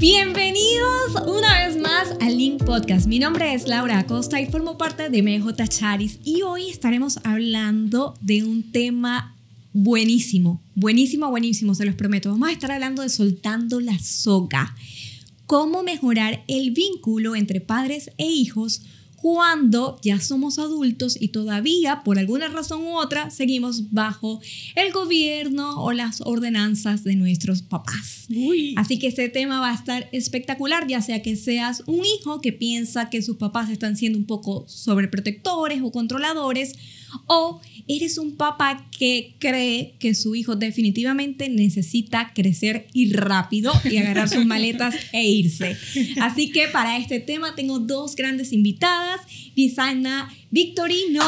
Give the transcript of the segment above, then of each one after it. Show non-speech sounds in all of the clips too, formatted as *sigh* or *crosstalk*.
Bienvenidos una vez más al Link Podcast. Mi nombre es Laura Acosta y formo parte de MJ Charis y hoy estaremos hablando de un tema buenísimo, buenísimo, buenísimo, se los prometo. Vamos a estar hablando de soltando la soga. Cómo mejorar el vínculo entre padres e hijos cuando ya somos adultos y todavía, por alguna razón u otra, seguimos bajo el gobierno o las ordenanzas de nuestros papás. Así que este tema va a estar espectacular, ya sea que seas un hijo que piensa que sus papás están siendo un poco sobreprotectores o controladores, o eres un papá que cree que su hijo definitivamente necesita crecer y rápido y agarrar sus maletas e irse. Así que para este tema tengo dos grandes invitadas, Lisana Victorino.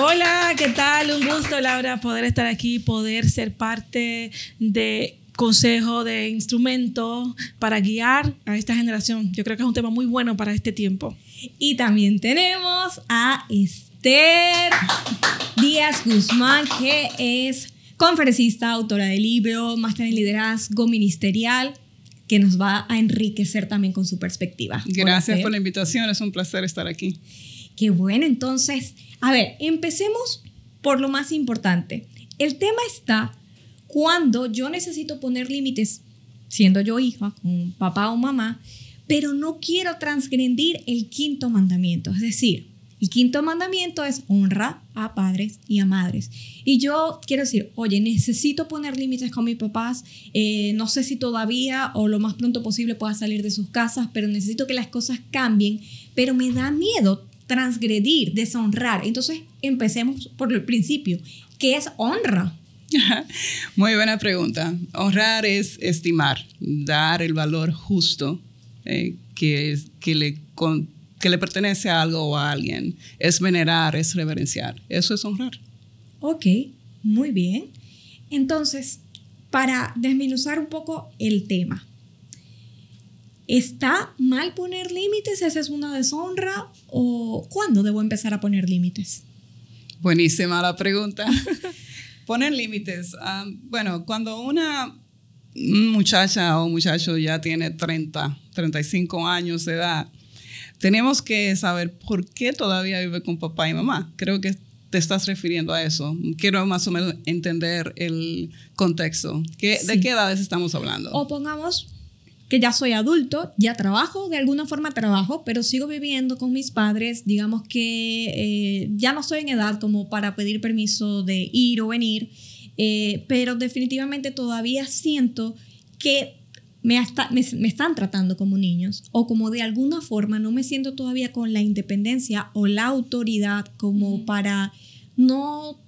Hola, ¿qué tal? Un gusto, Laura, poder estar aquí, poder ser parte de consejo de instrumento para guiar a esta generación. Yo creo que es un tema muy bueno para este tiempo. Y también tenemos a Esther Díaz Guzmán, que es conferencista, autora del libro, máster en liderazgo ministerial, que nos va a enriquecer también con su perspectiva. Gracias por la invitación, es un placer estar aquí. Qué bueno, entonces, a ver, empecemos por lo más importante. El tema está cuando yo necesito poner límites, siendo yo hija, con papá o mamá, pero no quiero transgredir el quinto mandamiento, es decir, el quinto mandamiento es honra a padres y a madres. Y yo quiero decir, oye, necesito poner límites con mis papás. Eh, no sé si todavía o lo más pronto posible pueda salir de sus casas, pero necesito que las cosas cambien. Pero me da miedo transgredir, deshonrar. Entonces, empecemos por el principio. ¿Qué es honra? *laughs* Muy buena pregunta. Honrar es estimar, dar el valor justo eh, que, que le que le pertenece a algo o a alguien. Es venerar, es reverenciar. Eso es honrar. Ok, muy bien. Entonces, para desminuzar un poco el tema, ¿está mal poner límites? ¿Esa es una deshonra? ¿O cuándo debo empezar a poner límites? Buenísima la pregunta. *laughs* poner límites. Ah, bueno, cuando una muchacha o muchacho ya tiene 30, 35 años de edad, tenemos que saber por qué todavía vive con papá y mamá. Creo que te estás refiriendo a eso. Quiero más o menos entender el contexto. ¿De qué edades estamos hablando? O pongamos que ya soy adulto, ya trabajo, de alguna forma trabajo, pero sigo viviendo con mis padres, digamos que eh, ya no estoy en edad como para pedir permiso de ir o venir, eh, pero definitivamente todavía siento que me, me, están tratando como niños o como de alguna forma no me siento todavía con la independencia o la autoridad como para no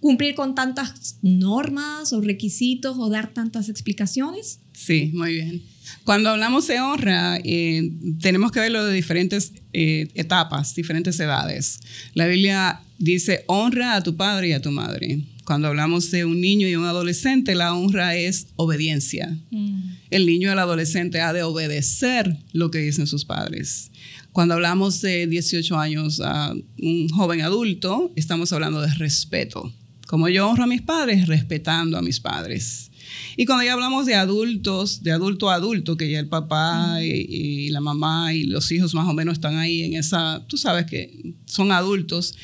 cumplir con tantas normas o requisitos o dar tantas explicaciones? Sí, muy bien. Cuando hablamos de honra, eh, tenemos que verlo de diferentes eh, etapas, diferentes edades. La Biblia dice, honra a tu padre y a tu madre. Cuando hablamos de un niño y un adolescente, la honra es obediencia. Mm. El niño y el adolescente ha de obedecer lo que dicen sus padres. Cuando hablamos de 18 años a un joven adulto, estamos hablando de respeto. Como yo honro a mis padres, respetando a mis padres. Y cuando ya hablamos de adultos, de adulto a adulto, que ya el papá y, y, la mamá y los hijos más o menos están ahí en esa, tú sabes que son adultos,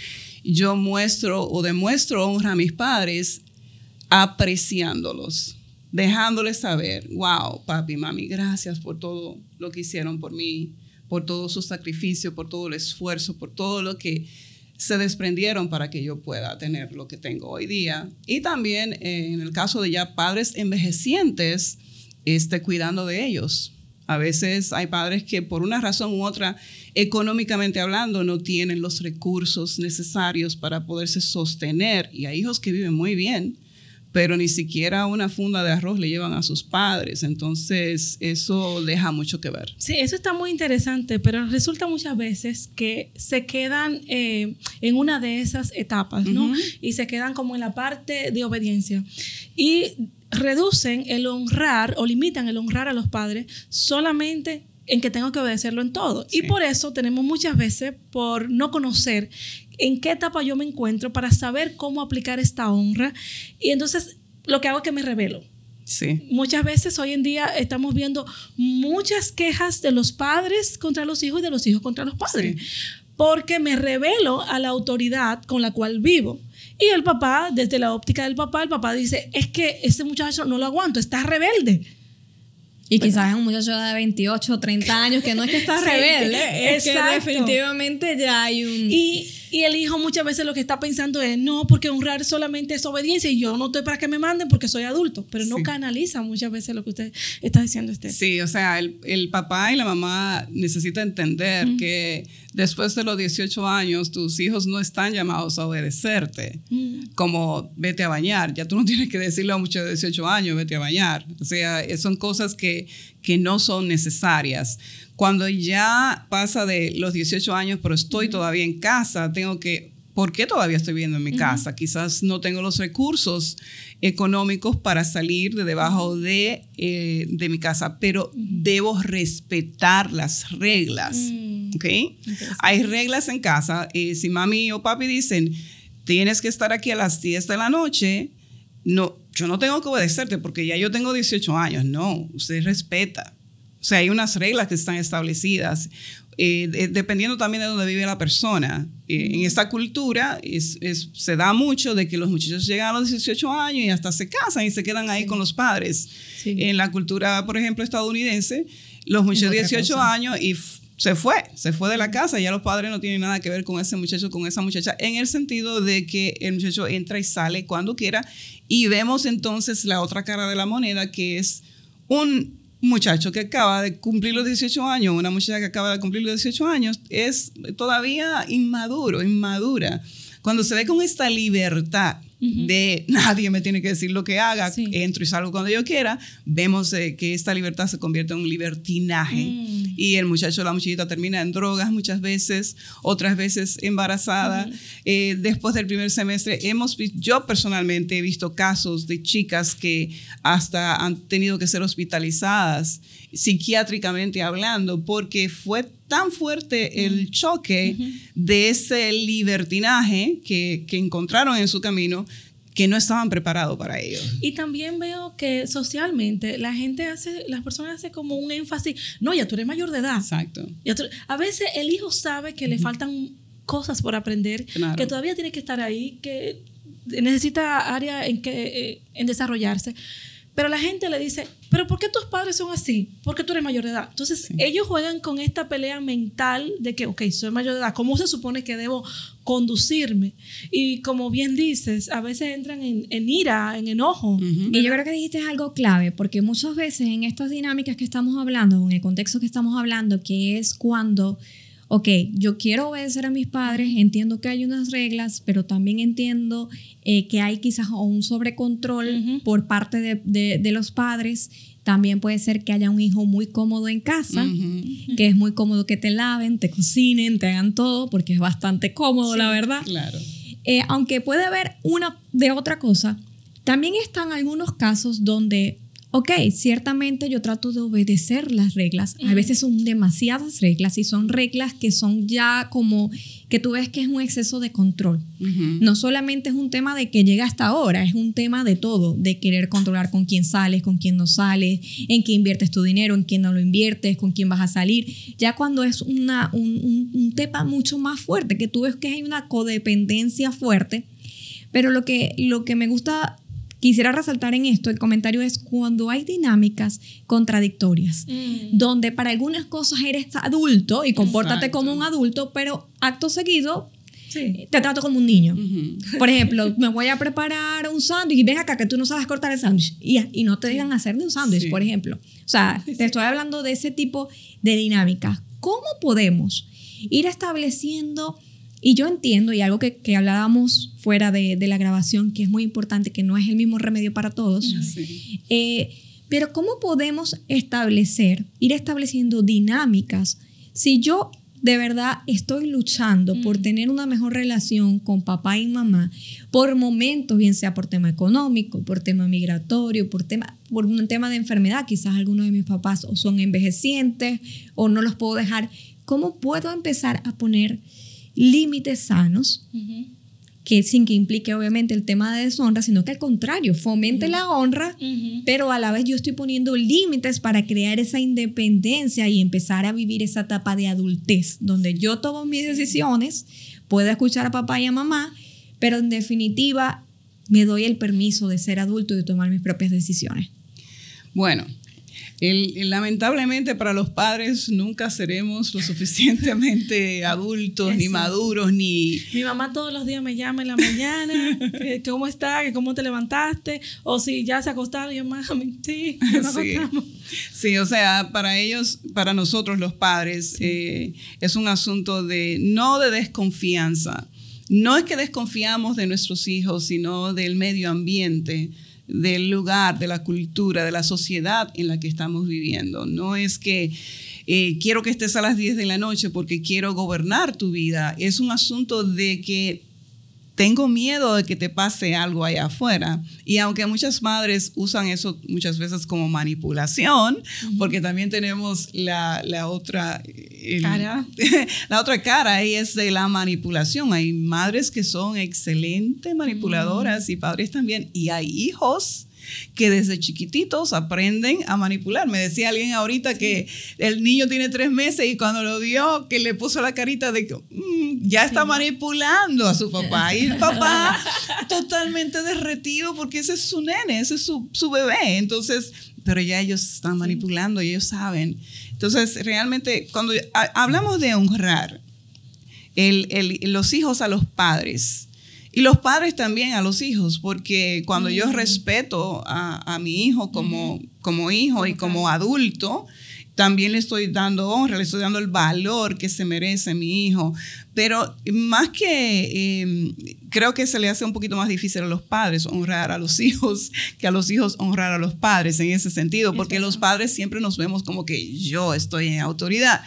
yo muestro o demuestro honra a mis padres apreciándolos, dejándoles saber, wow, papi, mami, gracias por todo lo que hicieron por mí, por todo su sacrificio, por todo el esfuerzo, por todo lo que se desprendieron para que yo pueda tener lo que tengo hoy día. Y también eh, en el caso de ya padres envejecientes, esté cuidando de ellos. A veces hay padres que por una razón u otra económicamente hablando, no tienen los recursos necesarios para poderse sostener. Y hay hijos que viven muy bien, pero ni siquiera una funda de arroz le llevan a sus padres. Entonces, eso deja mucho que ver. Sí, eso está muy interesante, pero resulta muchas veces que se quedan eh, en una de esas etapas, ¿no? Y se quedan como en la parte de obediencia. Y reducen el honrar o limitan el honrar a los padres solamente en que tengo que obedecerlo en todo. Y por eso tenemos muchas veces, por no conocer en qué etapa yo me encuentro, para saber cómo aplicar esta honra. Y entonces lo que hago es que me revelo. Sí. Muchas veces hoy en día estamos viendo muchas quejas de los padres contra los hijos y de los hijos contra los padres. Porque me revelo a la autoridad con la cual vivo. Y el papá, desde la óptica del papá, el papá dice, es que ese muchacho no lo aguanto, está rebelde. Y quizás es un muchacho de 28 o 30 años que no es que está rebelde, es que definitivamente ya hay un... Y, y, el hijo muchas veces lo que está pensando es, no, porque honrar solamente es obediencia y yo no estoy para que me manden porque soy adulto, pero no canaliza muchas veces lo que usted está diciendo. Usted. Sí, o sea, el, el papá y la mamá necesitan entender que después de los 18 años tus hijos no están llamados a obedecerte, como vete a bañar, ya tú no tienes que decirle a un muchacho de 18 años, vete a bañar, o sea, son cosas que, que no son necesarias. Cuando ya pasa de los 18 años, pero estoy todavía en casa, tengo que ¿Por qué todavía estoy viviendo en mi casa? Quizás no tengo los recursos económicos para salir de debajo de, eh, de mi casa, pero debo respetar las reglas. Mm. Hay reglas en casa. Eh, si mami o papi dicen, tienes que estar aquí a las 10 de la noche, no, yo no tengo que obedecerte porque ya yo tengo 18 años. No, usted respeta. O sea, hay unas reglas que están establecidas. Eh, dependiendo también de dónde vive la persona. Eh, en esta cultura se da mucho de que los muchachos llegan a los 18 años y hasta se casan y se quedan ahí con los padres. En la cultura, por ejemplo, estadounidense, los muchachos de 18 años y se fue, se fue de la casa, ya los padres no tienen nada que ver con ese muchacho, con esa muchacha, en el sentido de que el muchacho entra y sale cuando quiera y vemos entonces la otra cara de la moneda que es un muchacho que acaba de cumplir los 18 años, una muchacha que acaba de cumplir los 18 años, es todavía inmaduro, inmadura. Cuando se ve con esta libertad de *laughs* nadie me tiene que decir lo que haga, entro y salgo cuando yo quiera, vemos eh, que esta libertad se convierte en un libertinaje. Mm. Y el muchacho, la muchachita termina en drogas muchas veces, otras veces embarazada. Eh, después del primer semestre, hemos yo personalmente he visto casos de chicas que hasta han tenido que ser hospitalizadas psiquiátricamente hablando, porque fue tan fuerte el choque de ese libertinaje que, que encontraron en su camino que no estaban preparados para ello. Y también veo que socialmente la gente hace, las personas hacen como un énfasis, no, ya tú eres mayor de edad. Exacto. a veces el hijo sabe que le faltan cosas por aprender, que todavía tiene que estar ahí, que necesita área en que eh, en desarrollarse. Pero la gente le dice, pero ¿por qué tus padres son así? Porque tú eres mayor de edad. Entonces, ellos juegan con esta pelea mental de que, ok, soy mayor de edad, ¿cómo se supone que debo conducirme? Y como bien dices, a veces entran en, ira, en enojo. Y yo creo que dijiste algo clave, porque muchas veces en estas dinámicas que estamos hablando, en el contexto que estamos hablando, que es cuando ok, yo quiero obedecer a mis padres, entiendo que hay unas reglas, pero también entiendo eh, que hay quizás un sobrecontrol por parte de, los padres. También puede ser que haya un hijo muy cómodo en casa, que es muy cómodo que te laven, te cocinen, te hagan todo, porque es bastante cómodo, la verdad. Claro. Eh, aunque puede haber una de otra cosa, también están algunos casos donde ok, ciertamente yo trato de obedecer las reglas. A veces son demasiadas reglas y son reglas que son ya como que tú ves que es un exceso de control. No solamente es un tema de que llega hasta ahora, es un tema de todo, de querer controlar con quién sales, con quién no sales, en qué inviertes tu dinero, en quién no lo inviertes, con quién vas a salir. Ya cuando es una, un, un tema mucho más fuerte, que tú ves que hay una codependencia fuerte. Pero lo que, lo que me gusta quisiera resaltar en esto, el comentario es cuando hay dinámicas contradictorias, mm. donde para algunas cosas eres adulto y compórtate como un adulto, pero acto seguido te trato como un niño. Por ejemplo, me voy a preparar un sándwich y ven acá que tú no sabes cortar el sándwich y, y, no te dejan hacer un sándwich, por ejemplo. O sea, te estoy hablando de ese tipo de dinámicas. ¿Cómo podemos ir estableciendo y yo entiendo, y algo que, que hablábamos fuera de, de, la grabación, que es muy importante, que no es el mismo remedio para todos, eh, pero ¿cómo podemos establecer, ir estableciendo dinámicas si yo de verdad estoy luchando por mm. tener una mejor relación con papá y mamá por momentos, bien sea por tema económico, por tema migratorio, por, tema, por un tema de enfermedad, quizás algunos de mis papás o son envejecientes o no los puedo dejar, ¿cómo puedo empezar a poner límites sanos que sin que implique obviamente el tema de deshonra, sino que al contrario, fomente la honra, pero a la vez yo estoy poniendo límites para crear esa independencia y empezar a vivir esa etapa de adultez, donde yo tomo mis decisiones, puedo escuchar a papá y a mamá, pero en definitiva me doy el permiso de ser adulto y de tomar mis propias decisiones. Bueno, lamentablemente para los padres nunca seremos lo suficientemente *laughs* adultos, ni maduros, ni... Mi mamá todos los días me llama en la mañana, ¿cómo está? ¿Cómo te levantaste? O si ya se acostaron, yo, mami, sí, *laughs* sí. sí, o sea, para ellos, para nosotros los padres, eh, es un asunto de, no de desconfianza. No es que desconfiamos de nuestros hijos, sino del medio ambiente del lugar, de la cultura, de la sociedad en la que estamos viviendo. No es que eh, quiero que estés a las 10 de la noche porque quiero gobernar tu vida. Es un asunto de que tengo miedo de que te pase algo allá afuera. Y aunque muchas madres usan eso muchas veces como manipulación, porque también tenemos la, otra cara. *laughs* la otra cara y es de la manipulación. Hay madres que son excelentes manipuladoras y padres también. Y hay hijos que desde chiquititos aprenden a manipular. Me decía alguien ahorita que el niño tiene tres meses y cuando lo vio, que le puso la carita de que mm, ya está manipulando a su papá. Y el papá *laughs* totalmente derretido porque ese es su nene, ese es su, su bebé. Entonces, pero ya ellos están manipulando y ellos saben. Entonces, realmente, cuando hablamos de honrar el, el, los hijos a los padres, y los padres también a los hijos, porque cuando yo mm. respeto a, mi hijo como, como hijo y como adulto, también le estoy dando honra, le estoy dando el valor que se merece mi hijo. Pero más que em, creo que se le hace un poquito más difícil a los padres honrar a los *laughs* hijos que a los hijos honrar a los padres en ese sentido, porque los padres siempre nos vemos como que yo estoy en autoridad.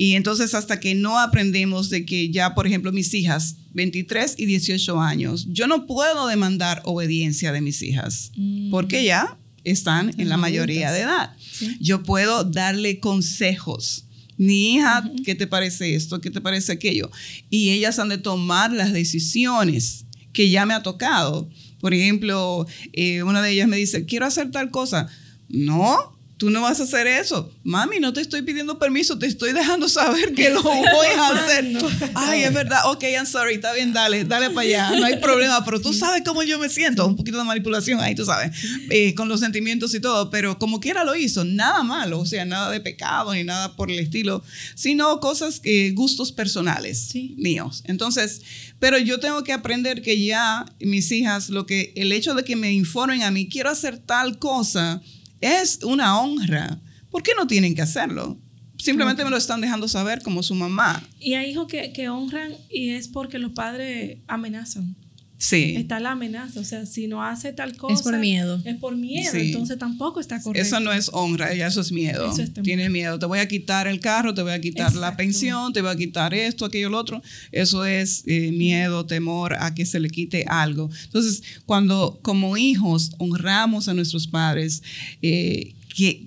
Y entonces hasta que no aprendemos de que ya, por ejemplo, mis hijas, 23 y 18 años, yo no puedo demandar obediencia de mis hijas, mm. porque ya están en la mayoría de edad. Yo puedo darle consejos. Mi hija, ¿qué te parece esto? ¿Qué te parece aquello? Y ellas han de tomar las decisiones que ya me ha tocado. Por ejemplo, eh, una de ellas me dice, quiero hacer tal cosa. No, tú no vas a hacer eso. Mami, no te estoy pidiendo permiso, te estoy dejando saber que lo voy a *laughs* hacer. Ay, es verdad, ok, I'm sorry, está bien, dale, dale para allá, no hay problema, pero tú sabes cómo yo me siento, un poquito de manipulación ahí, tú sabes, eh, con los sentimientos y todo, pero como quiera lo hizo, nada malo, o sea, nada de pecado ni nada por el estilo, sino cosas, que gustos personales míos. Entonces, pero yo tengo que aprender que ya mis hijas, lo que, el hecho de que me informen a mí, quiero hacer tal cosa, es una honra. ¿Por qué no tienen que hacerlo? Simplemente me lo están dejando saber como su mamá. Y hay hijos que, que honran y es porque los padres amenazan. Sí. Está la amenaza, o sea, si no hace tal cosa. Es por miedo. Es por miedo, entonces tampoco está correcto. Eso no es honra, ya eso es miedo. Tiene miedo. Te voy a quitar el carro, te voy a quitar la pensión, te voy a quitar esto, aquello, lo otro. Eso es eh, miedo, temor a que se le quite algo. Entonces, cuando como hijos honramos a nuestros padres, eh,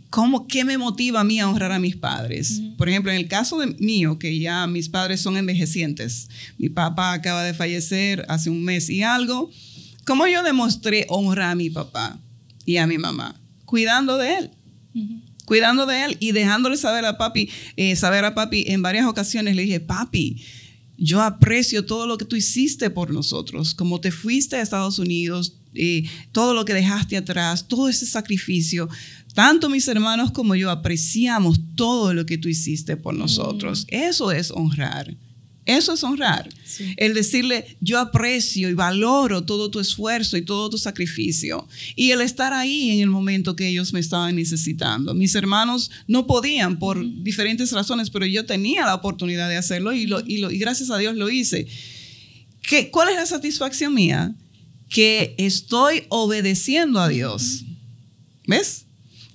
¿cómo, ¿qué me motiva a mí a honrar a mis padres? Por ejemplo, en el caso de mío, que ya mis padres son envejecientes, mi papá acaba de fallecer hace un mes y algo, ¿cómo yo demostré honrar a mi papá y a mi mamá? Cuidando de él. Cuidando de él y dejándole saber a papi, eh, saber a papi en varias ocasiones, le dije, papi, yo aprecio todo lo que tú hiciste por nosotros, como te fuiste a Estados Unidos, eh, todo lo que dejaste atrás, todo ese sacrificio. Tanto mis hermanos como yo apreciamos todo lo que tú hiciste por nosotros. Mm. Eso es honrar. Eso es honrar. El decirle, yo aprecio y valoro todo tu esfuerzo y todo tu sacrificio. Y el estar ahí en el momento que ellos me estaban necesitando. Mis hermanos no podían por diferentes razones, pero yo tenía la oportunidad de hacerlo y, lo, y, lo, y gracias a Dios lo hice. ¿Qué, ¿Cuál es la satisfacción mía? Que estoy obedeciendo a Dios. ¿Ves?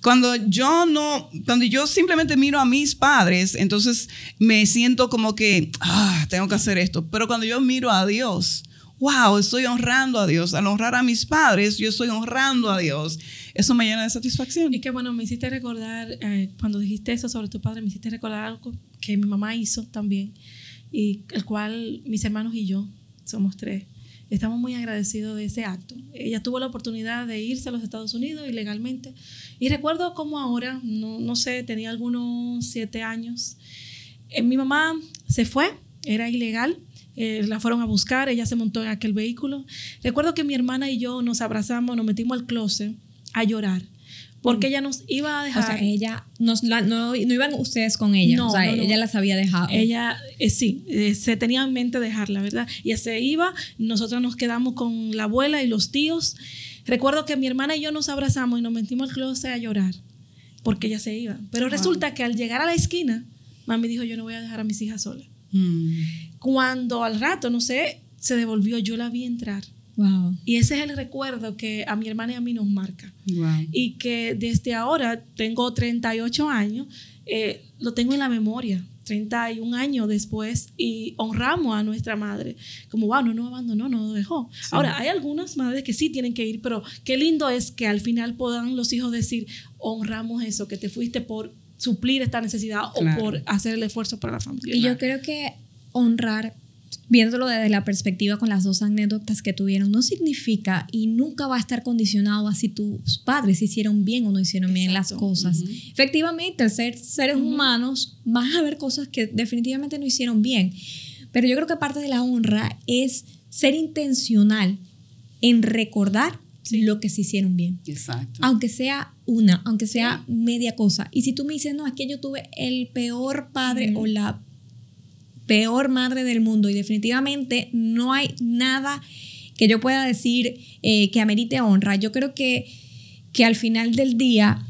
Cuando yo no, cuando yo simplemente miro a mis padres, entonces me siento como que, ah, tengo que hacer esto. Pero cuando yo miro a Dios, wow, estoy honrando a Dios. Al honrar a mis padres, yo estoy honrando a Dios. Eso me llena de satisfacción. Y que bueno, me hiciste recordar, eh, cuando dijiste eso sobre tu padre, me hiciste recordar algo que mi mamá hizo también, y el cual mis hermanos y yo somos tres. Estamos muy agradecidos de ese acto. Ella tuvo la oportunidad de irse a los Estados Unidos ilegalmente. Y recuerdo como ahora, no, no sé, tenía algunos siete años. Eh, mi mamá se fue, era ilegal. eh, la fueron a buscar, ella se montó en aquel vehículo. Recuerdo que mi hermana y yo nos abrazamos, nos metimos al closet a llorar. Porque ella nos iba a O dejar. sea, ella, nos la- no, no iban ustedes con ella. No, o sea, no, no. ella las había dejado. Ella, eh, sí, eh, se tenía en mente dejarla, ¿verdad? Y se iba, nosotros nos quedamos con la abuela y los tíos. Recuerdo que mi hermana y yo nos abrazamos y nos metimos al closet a llorar porque ella se iba. Pero resulta que al llegar a la esquina, mami dijo, yo no voy a dejar a mis hijas solas. Mm. Cuando al rato, no sé, se devolvió, yo la vi entrar. Wow. Y ese es el recuerdo que a mi hermana y a mí nos marca. Wow. Y que desde ahora, tengo 38 años, eh, lo tengo en la memoria. 31 años después y honramos a nuestra madre. Como, wow, no nos abandonó, no nos dejó. Ahora, hay algunas madres que sí tienen que ir, pero qué lindo es que al final puedan los hijos decir, honramos eso, que te fuiste por suplir esta necesidad Claro. o por hacer el esfuerzo para la familia. Y yo creo que honrar, viéndolo desde la perspectiva con las dos anécdotas que tuvieron, no significa y nunca va a estar condicionado a si tus padres hicieron bien o no hicieron bien las cosas. Efectivamente, al ser seres humanos, van a haber cosas que definitivamente no hicieron bien. Pero yo creo que parte de la honra es ser intencional en recordar lo que se hicieron bien Exacto. aunque sea una, aunque sea media cosa. Y si tú me dices, no, es que yo tuve el peor padre o la peor madre del mundo y definitivamente no hay nada que yo pueda decir eh, que amerite honra, yo creo que, que al final del día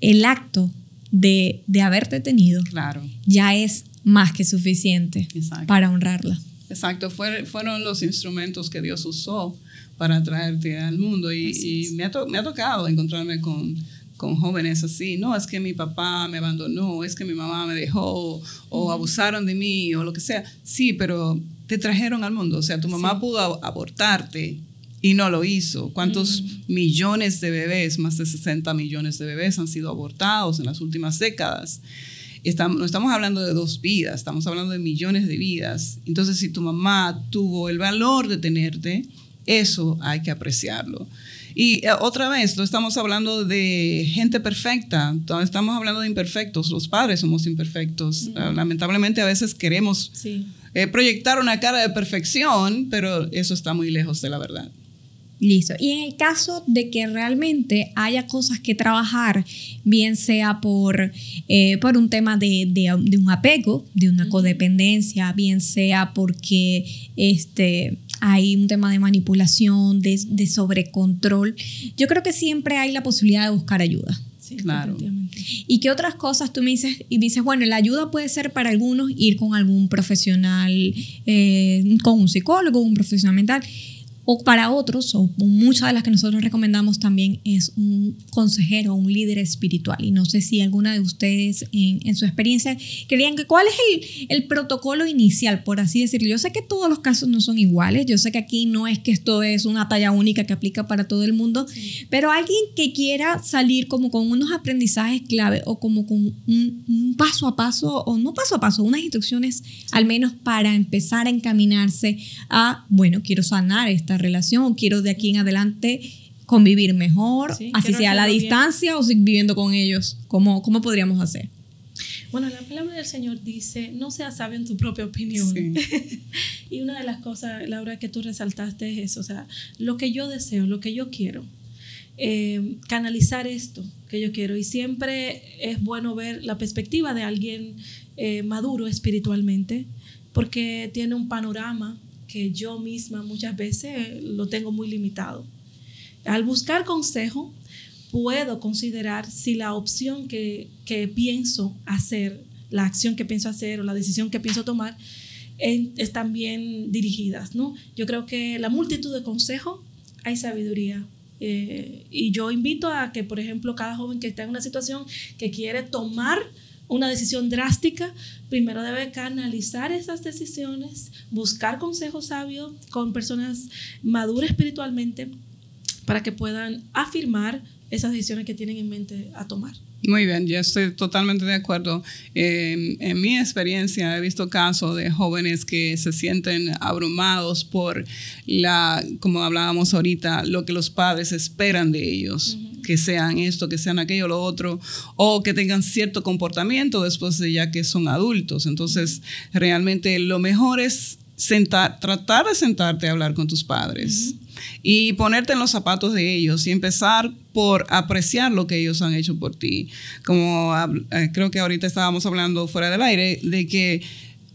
el acto de, de haberte tenido Claro. ya es más que suficiente Exacto. para honrarla. Exacto, Fue- fueron los instrumentos que Dios usó para traerte al mundo y, y me, ha to- me ha tocado encontrarme con, con jóvenes así, no, es que mi papá me abandonó, es que mi mamá me dejó o abusaron de mí o lo que sea. Sí, pero te trajeron al mundo, o sea, tu mamá pudo ab- abortarte y no lo hizo. ¿Cuántos millones de bebés, más de 60 millones de bebés han sido abortados en las últimas décadas? Estamos, no estamos hablando de dos vidas, estamos hablando de millones de vidas. Entonces, si tu mamá tuvo el valor de tenerte, eso hay que apreciarlo. Y eh, otra vez, no estamos hablando de gente perfecta, estamos hablando de imperfectos. Los padres somos imperfectos. Eh, lamentablemente, a veces queremos Sí. eh, proyectar una cara de perfección, pero eso está muy lejos de la verdad. Listo. Y en el caso de que realmente haya cosas que trabajar, bien sea por, eh, por un tema de, de- de un apego, de una codependencia, bien sea porque este, hay un tema de manipulación, de, de sobrecontrol, yo creo que siempre hay la posibilidad de buscar ayuda. Sí, Claro. definitivamente. ¿Y qué otras cosas tú me dices? Y me dices, bueno, la ayuda puede ser para algunos ir con algún profesional, eh, con un psicólogo, un profesional mental. O para otros, o muchas de las que nosotros recomendamos también, es un consejero, un líder espiritual. Y no sé si alguna de ustedes en, en su experiencia creían que cuál es el, el protocolo inicial, por así decirlo. Yo sé que todos los casos no son iguales, yo sé que aquí no es que esto es una talla única que aplica para todo el mundo, pero alguien que quiera salir como con unos aprendizajes clave o como con un, un paso a paso, o no paso a paso, unas instrucciones al menos para empezar a encaminarse a, bueno, quiero sanar esta relación o quiero de aquí en adelante convivir mejor, Sí, así sea a la hacerlo bien. distancia o seguir viviendo con ellos. ¿Cómo, cómo podríamos hacer? Bueno, la palabra del Señor dice, no seas sabio en tu propia opinión. Sí. *laughs* y una de las cosas, Laura, que tú resaltaste es eso, o sea, lo que yo deseo, lo que yo quiero, eh, canalizar esto que yo quiero. Y siempre es bueno ver la perspectiva de alguien eh, maduro espiritualmente, porque tiene un panorama que yo misma muchas veces lo tengo muy limitado. Al buscar consejo, puedo considerar si la opción que, que pienso hacer, la acción que pienso hacer o la decisión que pienso tomar, están bien dirigidas, ¿no? Yo creo que la multitud de consejos hay sabiduría. Eh, y yo invito a que, por ejemplo, cada joven que está en una situación que quiere tomar una decisión drástica, primero debe canalizar esas decisiones, buscar consejos sabios con personas maduras espiritualmente para que puedan afirmar esas decisiones que tienen en mente a tomar. Muy bien, yo estoy totalmente de acuerdo. Eh, en mi experiencia he visto casos de jóvenes que se sienten abrumados por la, como hablábamos ahorita, lo que los padres esperan de ellos, que sean esto, que sean aquello, lo otro, o que tengan cierto comportamiento después de ya que son adultos. Entonces, realmente lo mejor es sentar, tratar de sentarte a hablar con tus padres y ponerte en los zapatos de ellos y empezar por apreciar lo que ellos han hecho por ti. Como eh, creo que ahorita estábamos hablando fuera del aire, de que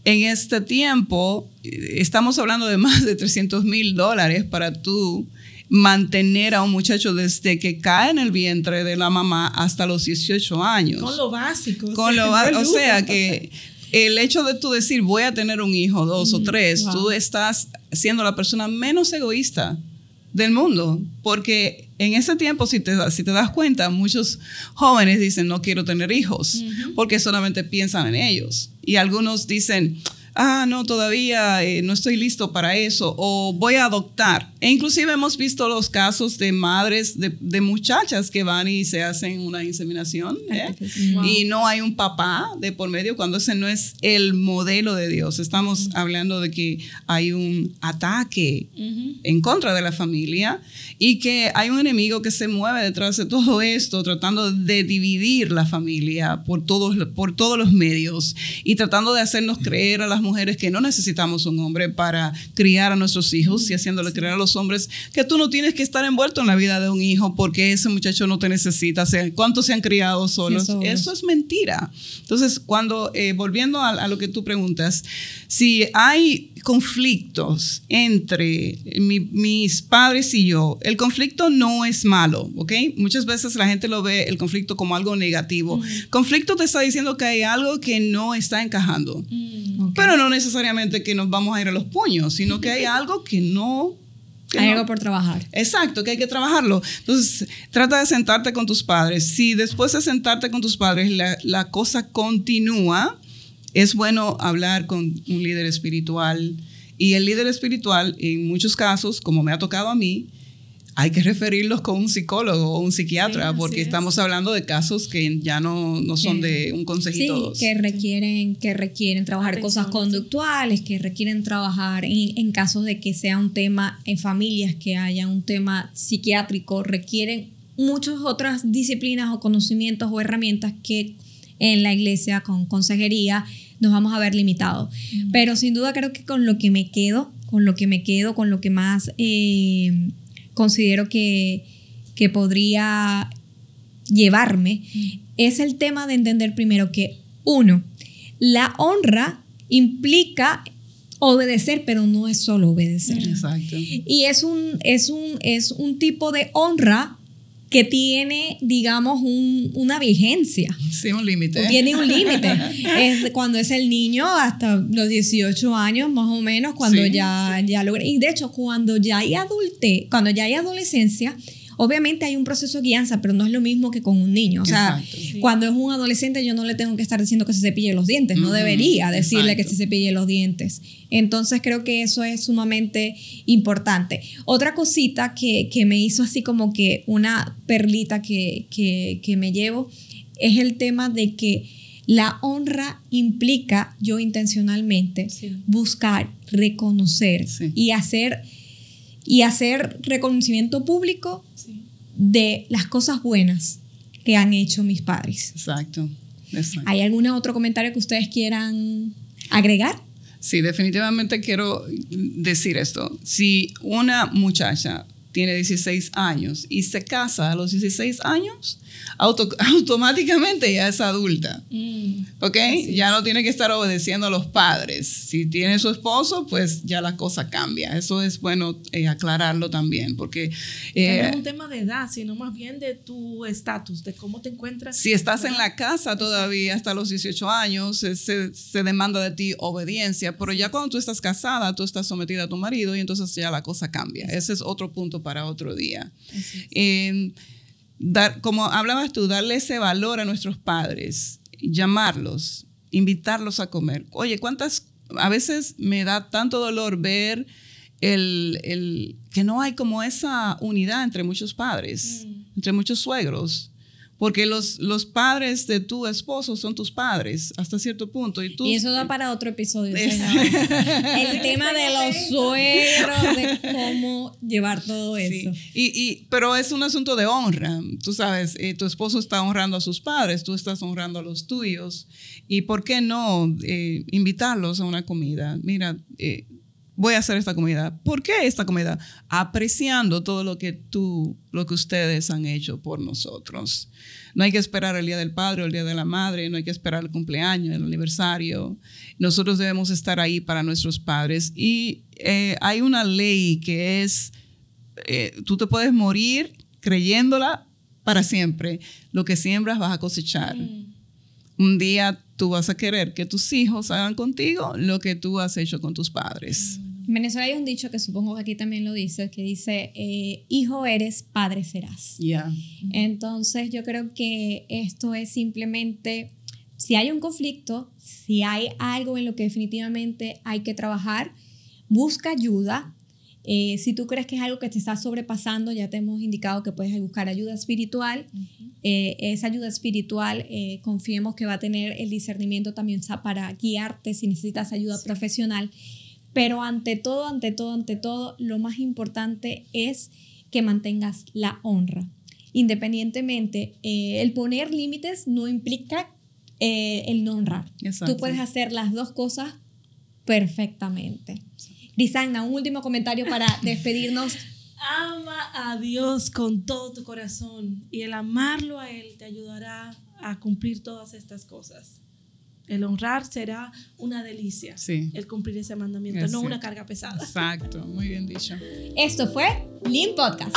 en este tiempo eh, estamos hablando de más de 300 mil dólares para tú mantener a un muchacho desde que cae en el vientre de la mamá hasta los 18 años. Con lo básico. Con lo *laughs* o sea que el hecho de tú decir voy a tener un hijo, dos o tres, tú estás siendo la persona menos egoísta del mundo, porque en ese tiempo, si te, si te das cuenta, muchos jóvenes dicen no quiero tener hijos, porque solamente piensan en ellos. Y algunos dicen, ah, no, todavía eh, no estoy listo para eso, o voy a adoptar. E inclusive hemos visto los casos de madres, de, muchachas que van y se hacen una inseminación ¿eh? y no hay un papá de por medio cuando ese no es el modelo de Dios. Estamos hablando de que hay un ataque en contra de la familia y que hay un enemigo que se mueve detrás de todo esto, tratando de dividir la familia por todos, por todos los medios y tratando de hacernos creer a las mujeres que no necesitamos un hombre para criar a nuestros hijos y haciéndole creer a los hombres que tú no tienes que estar envuelto en la vida de un hijo porque ese muchacho no te necesita. ¿Cuántos se han criado solos? eso, es mentira. Entonces, cuando, eh, volviendo a, lo que tú preguntas, si hay conflictos entre mis padres y yo, el conflicto no es malo, ¿ok? Muchas veces la gente lo ve el conflicto como algo negativo. Conflicto te está diciendo que hay algo que no está encajando. Mm. Pero no necesariamente que nos vamos a ir a los puños, sino que hay *laughs* algo que no hay algo por trabajar. Exacto, que hay que trabajarlo. Entonces, trata de sentarte con tus padres. Si después de sentarte con tus padres la, la cosa continúa, es bueno hablar con un líder espiritual. Y el líder espiritual, en muchos casos, como me ha tocado a mí, hay que referirlos con un psicólogo o un psiquiatra, porque estamos hablando de casos que ya no, no son de un consejito. Sí, que requieren, que requieren trabajar cosas conductuales, que requieren trabajar en, en, casos de que sea un tema en familias, que haya un tema psiquiátrico, requieren muchas otras disciplinas o conocimientos o herramientas que en la iglesia con consejería nos vamos a ver limitados. Pero sin duda creo que con lo que me quedo, con lo que me quedo, con lo que más... Eh, considero que, que podría llevarme es el tema de entender primero que, uno, la honra implica obedecer, pero no es solo obedecer. Exacto. Y es un, es un, es un tipo de honra que tiene, digamos, un, una vigencia. Sí, un límite. Tiene un límite. *laughs* es cuando es el niño hasta los 18 años, más o menos, cuando ya, ya logra. Y de hecho, cuando ya hay adulte, cuando ya hay adolescencia, Obviamente hay un proceso de guianza, pero no es lo mismo que con un niño. O sea, cuando es un adolescente yo no le tengo que estar diciendo que se cepille los dientes, no debería decirle que se cepille los dientes. Entonces creo que eso es sumamente importante. Otra cosita que, me hizo así como que una perlita que, que, me llevo es el tema de que la honra implica yo intencionalmente buscar, reconocer y hacer y hacer reconocimiento público de las cosas buenas que han hecho mis padres. Exacto. ¿Hay algún otro comentario que ustedes quieran agregar? Sí, definitivamente quiero decir esto. Si una muchacha tiene 16 años y se casa a los 16 años, *laughs* automáticamente ya es adulta. Mm, ¿Ok? Ya no tiene que estar obedeciendo a los padres. Si tiene su esposo, pues ya la cosa cambia. Eso es bueno eh, aclararlo también, porque... Eh, no es un tema de edad, sino más bien de tu estatus, de cómo te encuentras. Si estás en la casa todavía hasta los 18 años, se, se, demanda de ti obediencia, pero ya cuando tú estás casada, tú estás sometida a tu marido y entonces ya la cosa cambia. Ese es otro punto para otro día dar, como hablabas tú, darle ese valor a nuestros padres, llamarlos, invitarlos a comer. Oye, ¿cuántas, a veces me da tanto dolor ver el, el que no hay como esa unidad entre muchos padres, mm. entre muchos suegros. Porque los, los padres de tu esposo son tus padres hasta cierto punto. Y, tú, y eso da para otro episodio. *laughs* El tema de los suegros, de cómo llevar todo eso. Y, y, pero es un asunto de honra. Tú sabes, eh, tu esposo está honrando a sus padres, tú estás honrando a los tuyos. ¿Y por qué no eh, invitarlos a una comida? Mira, eh, voy a hacer esta comida. ¿Por qué esta comida? Apreciando todo lo que tú, lo que ustedes han hecho por nosotros. No hay que esperar el día del padre o el día de la madre, no hay que esperar el cumpleaños, el aniversario. Nosotros debemos estar ahí para nuestros padres. Y eh, hay una ley que es, eh, tú te puedes morir creyéndola para siempre. Lo que siembras vas a cosechar. Mm. Un día tú vas a querer que tus hijos hagan contigo lo que tú has hecho con tus padres. En Venezuela hay un dicho que supongo que aquí también lo dice, que dice, eh, hijo eres, padre serás. Ya. Entonces yo creo que esto es simplemente, si hay un conflicto, si hay algo en lo que definitivamente hay que trabajar, busca ayuda, eh, si tú crees que es algo que te está sobrepasando, ya te hemos indicado que puedes buscar ayuda espiritual. Eh, esa ayuda espiritual, eh, confiemos que va a tener el discernimiento también para guiarte si necesitas ayuda profesional. Pero ante todo, ante todo, ante todo, lo más importante es que mantengas la honra. Independientemente, el poner límites no implica el no honrar. Tú puedes hacer las dos cosas perfectamente. Lisanna, un último comentario para *laughs* despedirnos. Ama a Dios con todo tu corazón y el amarlo a Él te ayudará a cumplir todas estas cosas. El honrar será una delicia. Sí. El cumplir ese mandamiento, no una carga pesada. Exacto, muy bien dicho. Esto fue Lean Podcast.